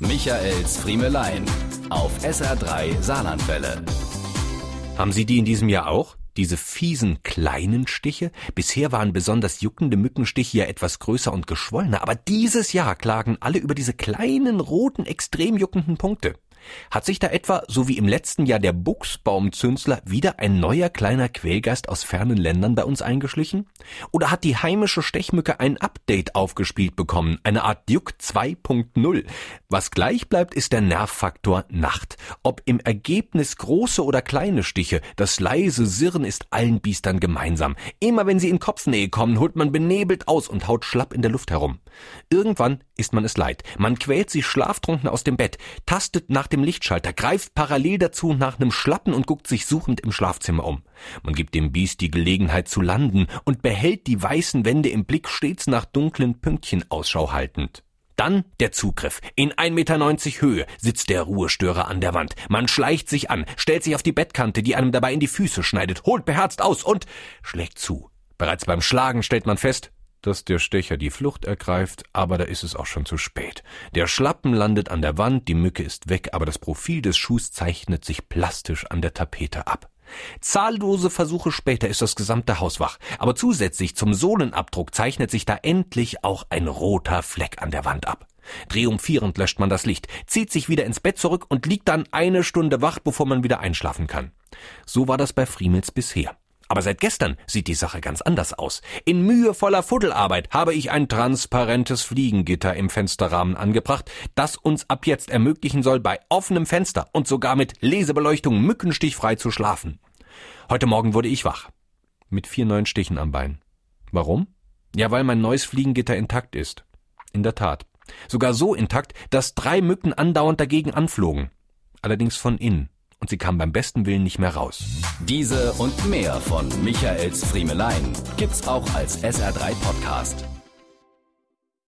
Michaels Friemelein auf SR3 Saarlandwelle. Haben Sie die in diesem Jahr auch? Diese fiesen kleinen Stiche? Bisher waren besonders juckende Mückenstiche ja etwas größer und geschwollener, aber dieses Jahr klagen alle über diese kleinen roten, extrem juckenden Punkte. Hat sich da etwa, so wie im letzten Jahr der Buchsbaumzünsler, wieder ein neuer kleiner Quälgeist aus fernen Ländern bei uns eingeschlichen? Oder hat die heimische Stechmücke ein Update aufgespielt bekommen, eine Art Duke 2.0? Was gleich bleibt, ist der Nervfaktor Nacht. Ob im Ergebnis große oder kleine Stiche, das leise Sirren ist allen Biestern gemeinsam. Immer wenn sie in Kopfnähe kommen, holt man benebelt aus und haut schlapp in der Luft herum. Irgendwann ist man es leid. Man quält sich schlaftrunken aus dem Bett, tastet nach dem Lichtschalter, greift parallel dazu nach nem Schlappen und guckt sich suchend im Schlafzimmer um. Man gibt dem Biest die Gelegenheit zu landen und behält die weißen Wände im Blick stets nach dunklen Pünktchen Ausschau haltend. Dann der Zugriff. In 1,90 Meter Höhe sitzt der Ruhestörer an der Wand. Man schleicht sich an, stellt sich auf die Bettkante, die einem dabei in die Füße schneidet, holt beherzt aus und schlägt zu. Bereits beim Schlagen stellt man fest, dass der Stecher die Flucht ergreift, aber da ist es auch schon zu spät. Der Schlappen landet an der Wand, die Mücke ist weg, aber das Profil des Schuhs zeichnet sich plastisch an der Tapete ab. Zahllose Versuche später ist das gesamte Haus wach, aber zusätzlich zum Sohlenabdruck zeichnet sich da endlich auch ein roter Fleck an der Wand ab. Triumphierend löscht man das Licht, zieht sich wieder ins Bett zurück und liegt dann eine Stunde wach, bevor man wieder einschlafen kann. So war das bei Friemels bisher. Aber seit gestern sieht die Sache ganz anders aus. In mühevoller Fuddelarbeit habe ich ein transparentes Fliegengitter im Fensterrahmen angebracht, das uns ab jetzt ermöglichen soll, bei offenem Fenster und sogar mit Lesebeleuchtung mückenstichfrei zu schlafen. Heute Morgen wurde ich wach. Mit vier neuen Stichen am Bein. Warum? Ja, weil mein neues Fliegengitter intakt ist. In der Tat. Sogar so intakt, dass drei Mücken andauernd dagegen anflogen. Allerdings von innen und sie kam beim besten Willen nicht mehr raus. Diese und mehr von Michaels Friemelein gibt's auch als SR3 Podcast.